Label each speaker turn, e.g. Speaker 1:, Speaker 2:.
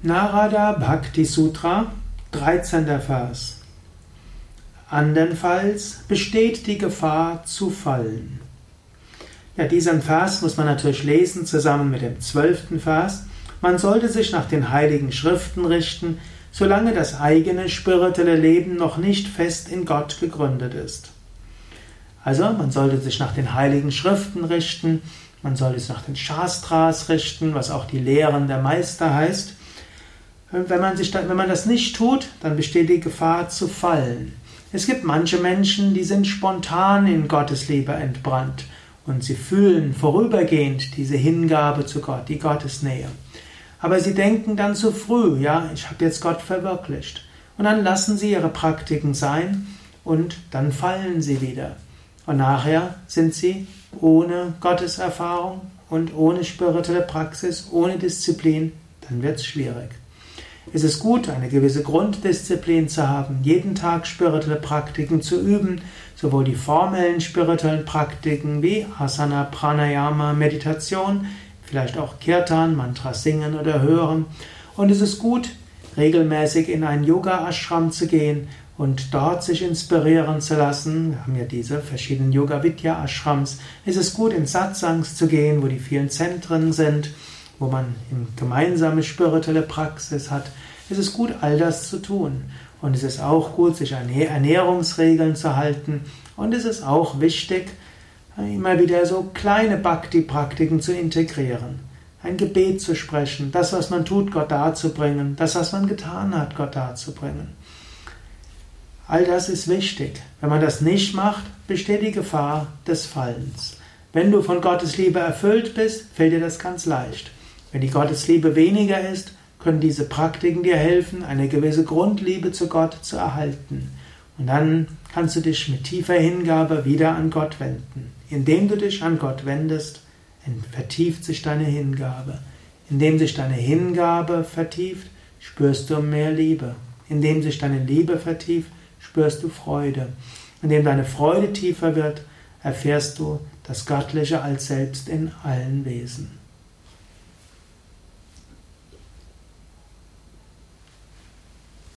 Speaker 1: Narada Bhakti Sutra, 13. Vers. Andernfalls besteht die Gefahr zu fallen. Ja, diesen Vers muss man natürlich lesen zusammen mit dem 12. Vers. Man sollte sich nach den heiligen Schriften richten, solange das eigene spirituelle Leben noch nicht fest in Gott gegründet ist. Also man sollte sich nach den heiligen Schriften richten, man sollte sich nach den Shastras richten, was auch die Lehren der Meister heißt. Wenn man, sich wenn man das nicht tut, dann besteht die Gefahr zu fallen. Es gibt manche Menschen, die sind spontan in Gottes Liebe entbrannt und sie fühlen vorübergehend diese Hingabe zu Gott, die Gottesnähe. Aber sie denken dann zu früh, ja, ich habe jetzt Gott verwirklicht. Und dann lassen sie ihre Praktiken sein und dann fallen sie wieder. Und nachher sind sie ohne Gotteserfahrung und ohne spirituelle Praxis, ohne Disziplin, dann wird es schwierig. Es ist gut, eine gewisse Grunddisziplin zu haben, jeden Tag spirituelle Praktiken zu üben, sowohl die formellen spirituellen Praktiken wie Asana, Pranayama, Meditation, vielleicht auch Kirtan, Mantras singen oder hören. Und es ist gut, regelmäßig in einen Yoga-Ashram zu gehen und dort sich inspirieren zu lassen. Wir haben ja diese verschiedenen Yoga-Vidya-Ashrams. Es ist gut, in Satsangs zu gehen, wo die vielen Zentren sind, wo man gemeinsame spirituelle Praxis hat. Es ist gut, all das zu tun. Und es ist auch gut, sich an Ernährungsregeln zu halten. Und es ist auch wichtig, immer wieder so kleine Bhakti-Praktiken zu integrieren. Ein Gebet zu sprechen, das, was man tut, Gott darzubringen, das, was man getan hat, Gott darzubringen. All das ist wichtig. Wenn man das nicht macht, besteht die Gefahr des Fallens. Wenn du von Gottes Liebe erfüllt bist, fällt dir das ganz leicht. Wenn die Gottesliebe weniger ist, können diese Praktiken dir helfen, eine gewisse Grundliebe zu Gott zu erhalten. Und dann kannst du dich mit tiefer Hingabe wieder an Gott wenden. Indem du dich an Gott wendest, vertieft sich deine Hingabe. Indem sich deine Hingabe vertieft, spürst du mehr Liebe. Indem sich deine Liebe vertieft, spürst du Freude. Indem deine Freude tiefer wird, erfährst du das Göttliche als Selbst in allen Wesen.